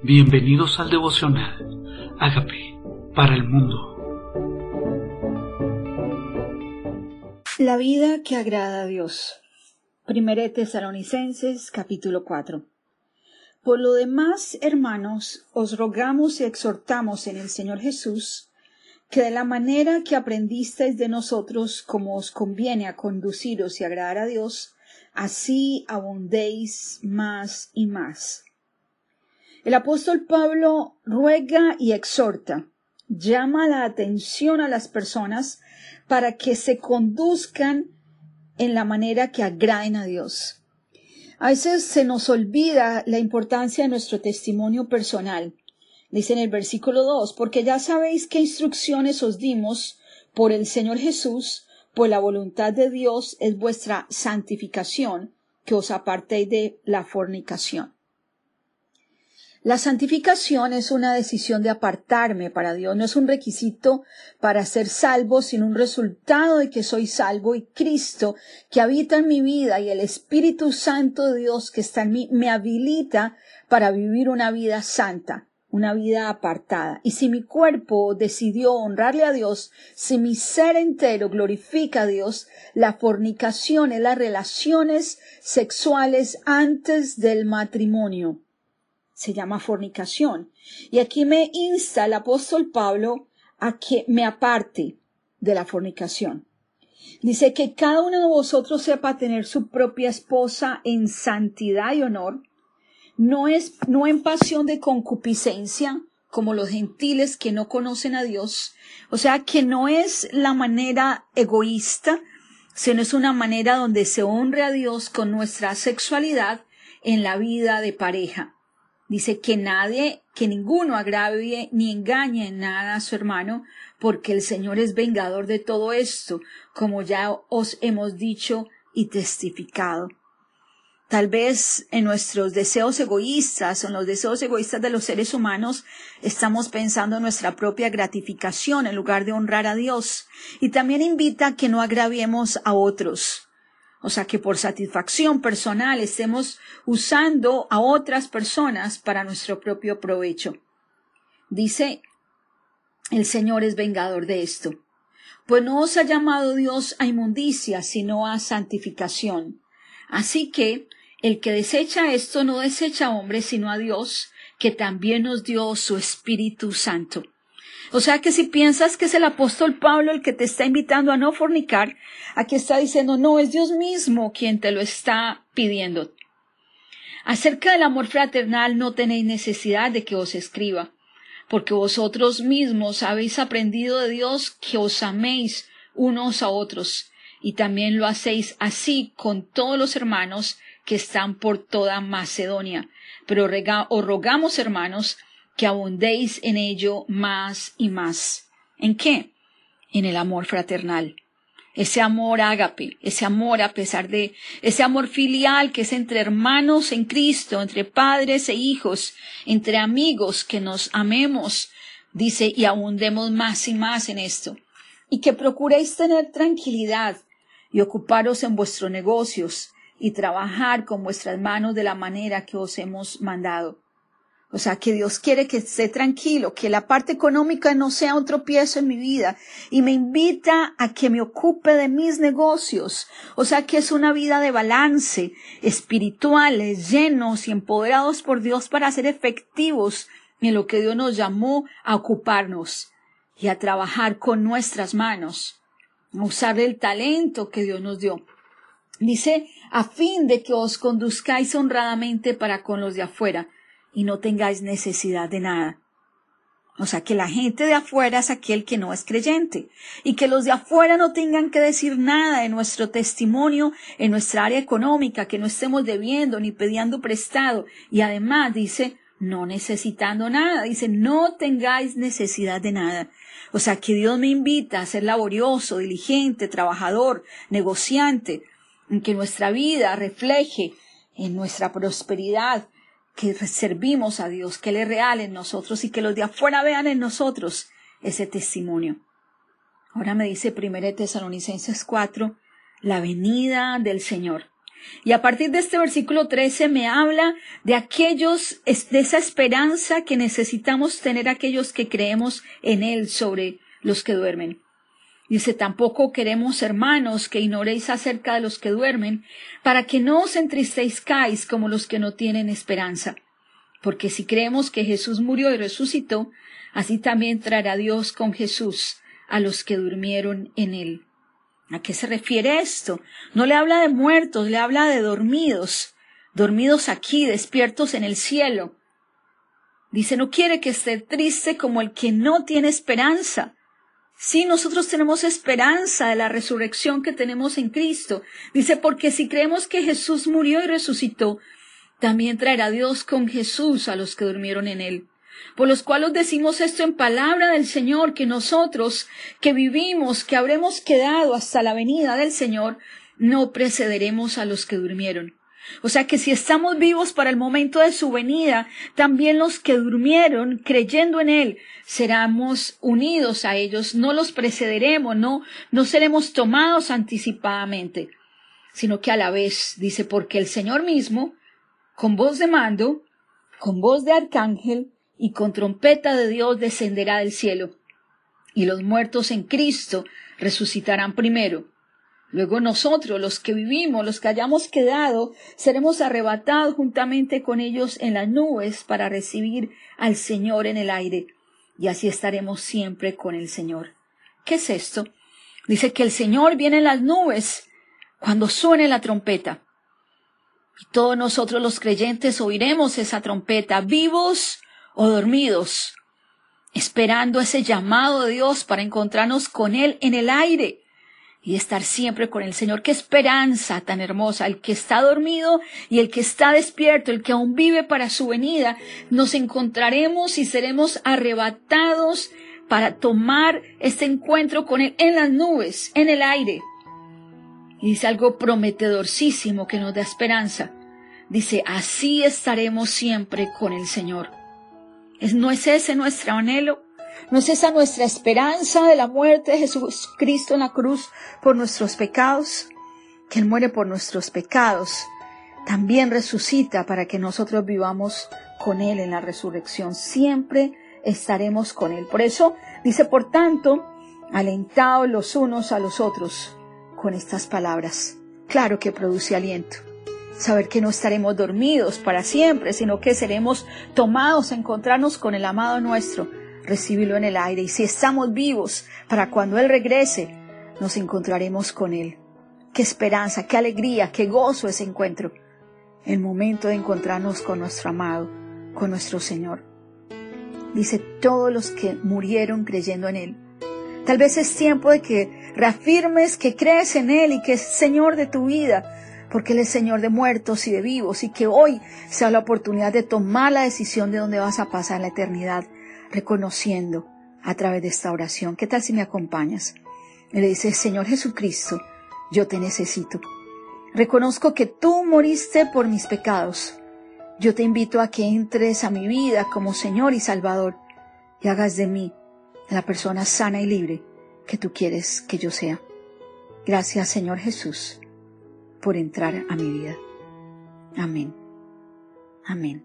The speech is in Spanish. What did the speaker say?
Bienvenidos al devocional. Hágame para el mundo. La vida que agrada a Dios. Primera Tesalonicenses capítulo 4. Por lo demás, hermanos, os rogamos y exhortamos en el Señor Jesús que de la manera que aprendisteis de nosotros como os conviene a conduciros y agradar a Dios, así abundéis más y más el apóstol Pablo ruega y exhorta, llama la atención a las personas para que se conduzcan en la manera que agraden a Dios. A veces se nos olvida la importancia de nuestro testimonio personal. Dice en el versículo 2, porque ya sabéis qué instrucciones os dimos por el Señor Jesús, pues la voluntad de Dios es vuestra santificación, que os apartéis de la fornicación. La santificación es una decisión de apartarme para Dios, no es un requisito para ser salvo, sino un resultado de que soy salvo y Cristo que habita en mi vida y el Espíritu Santo de Dios que está en mí me habilita para vivir una vida santa, una vida apartada. Y si mi cuerpo decidió honrarle a Dios, si mi ser entero glorifica a Dios, la fornicación es las relaciones sexuales antes del matrimonio se llama fornicación. Y aquí me insta el apóstol Pablo a que me aparte de la fornicación. Dice que cada uno de vosotros sepa tener su propia esposa en santidad y honor, no es, no en pasión de concupiscencia, como los gentiles que no conocen a Dios. O sea, que no es la manera egoísta, sino es una manera donde se honre a Dios con nuestra sexualidad en la vida de pareja. Dice que nadie, que ninguno agravie ni engañe en nada a su hermano, porque el Señor es vengador de todo esto, como ya os hemos dicho y testificado. Tal vez en nuestros deseos egoístas, en los deseos egoístas de los seres humanos, estamos pensando en nuestra propia gratificación en lugar de honrar a Dios. Y también invita a que no agraviemos a otros. O sea, que por satisfacción personal estemos usando a otras personas para nuestro propio provecho. Dice, el Señor es vengador de esto. Pues no os ha llamado Dios a inmundicia, sino a santificación. Así que el que desecha esto no desecha a hombre, sino a Dios, que también nos dio su Espíritu Santo. O sea que si piensas que es el apóstol Pablo el que te está invitando a no fornicar, aquí está diciendo, no, es Dios mismo quien te lo está pidiendo. Acerca del amor fraternal no tenéis necesidad de que os escriba, porque vosotros mismos habéis aprendido de Dios que os améis unos a otros, y también lo hacéis así con todos los hermanos que están por toda Macedonia. Pero os rogamos, hermanos, que abundéis en ello más y más. ¿En qué? En el amor fraternal. Ese amor ágape, ese amor a pesar de, ese amor filial que es entre hermanos en Cristo, entre padres e hijos, entre amigos que nos amemos, dice, y abundemos más y más en esto. Y que procuréis tener tranquilidad y ocuparos en vuestros negocios y trabajar con vuestras manos de la manera que os hemos mandado o sea, que Dios quiere que esté tranquilo, que la parte económica no sea un tropiezo en mi vida y me invita a que me ocupe de mis negocios. O sea, que es una vida de balance, espirituales, llenos y empoderados por Dios para ser efectivos en lo que Dios nos llamó a ocuparnos y a trabajar con nuestras manos, a usar el talento que Dios nos dio. Dice, a fin de que os conduzcáis honradamente para con los de afuera, y no tengáis necesidad de nada. O sea, que la gente de afuera es aquel que no es creyente y que los de afuera no tengan que decir nada de nuestro testimonio en nuestra área económica, que no estemos debiendo ni pidiendo prestado y además dice, no necesitando nada, dice, no tengáis necesidad de nada. O sea, que Dios me invita a ser laborioso, diligente, trabajador, negociante, en que nuestra vida refleje en nuestra prosperidad, que servimos a Dios, que Él es real en nosotros y que los de afuera vean en nosotros ese testimonio. Ahora me dice 1 Tesalonicenses 4, la venida del Señor. Y a partir de este versículo 13 me habla de aquellos, de esa esperanza que necesitamos tener aquellos que creemos en Él sobre los que duermen. Dice, tampoco queremos, hermanos, que ignoréis acerca de los que duermen, para que no os entristezcáis como los que no tienen esperanza. Porque si creemos que Jesús murió y resucitó, así también traerá Dios con Jesús a los que durmieron en él. ¿A qué se refiere esto? No le habla de muertos, le habla de dormidos, dormidos aquí, despiertos en el cielo. Dice, no quiere que esté triste como el que no tiene esperanza. Sí, nosotros tenemos esperanza de la resurrección que tenemos en Cristo. Dice, porque si creemos que Jesús murió y resucitó, también traerá Dios con Jesús a los que durmieron en él. Por los cuales decimos esto en palabra del Señor, que nosotros que vivimos, que habremos quedado hasta la venida del Señor, no precederemos a los que durmieron. O sea que si estamos vivos para el momento de su venida, también los que durmieron creyendo en Él, seremos unidos a ellos, no los precederemos, no, no seremos tomados anticipadamente, sino que a la vez, dice, porque el Señor mismo, con voz de mando, con voz de arcángel y con trompeta de Dios descenderá del cielo, y los muertos en Cristo resucitarán primero. Luego nosotros, los que vivimos, los que hayamos quedado, seremos arrebatados juntamente con ellos en las nubes para recibir al Señor en el aire, y así estaremos siempre con el Señor. ¿Qué es esto? Dice que el Señor viene en las nubes cuando suene la trompeta. Y todos nosotros los creyentes oiremos esa trompeta, vivos o dormidos, esperando ese llamado de Dios para encontrarnos con Él en el aire y estar siempre con el Señor. Qué esperanza tan hermosa. El que está dormido y el que está despierto, el que aún vive para su venida, nos encontraremos y seremos arrebatados para tomar este encuentro con Él en las nubes, en el aire. Y dice algo prometedorcísimo que nos da esperanza. Dice, así estaremos siempre con el Señor. ¿No es ese nuestro anhelo? ¿No es esa nuestra esperanza de la muerte de Jesucristo en la cruz por nuestros pecados? Que Él muere por nuestros pecados. También resucita para que nosotros vivamos con Él en la resurrección. Siempre estaremos con Él. Por eso dice, por tanto, alentados los unos a los otros con estas palabras. Claro que produce aliento. Saber que no estaremos dormidos para siempre, sino que seremos tomados a encontrarnos con el amado nuestro recibirlo en el aire. Y si estamos vivos para cuando Él regrese, nos encontraremos con Él. Qué esperanza, qué alegría, qué gozo ese encuentro. El momento de encontrarnos con nuestro amado, con nuestro Señor. Dice todos los que murieron creyendo en Él. Tal vez es tiempo de que reafirmes que crees en Él y que es Señor de tu vida, porque Él es Señor de muertos y de vivos, y que hoy sea la oportunidad de tomar la decisión de dónde vas a pasar la eternidad reconociendo a través de esta oración. ¿Qué tal si me acompañas? Y le dices, Señor Jesucristo, yo te necesito. Reconozco que tú moriste por mis pecados. Yo te invito a que entres a mi vida como Señor y Salvador y hagas de mí la persona sana y libre que tú quieres que yo sea. Gracias, Señor Jesús, por entrar a mi vida. Amén. Amén.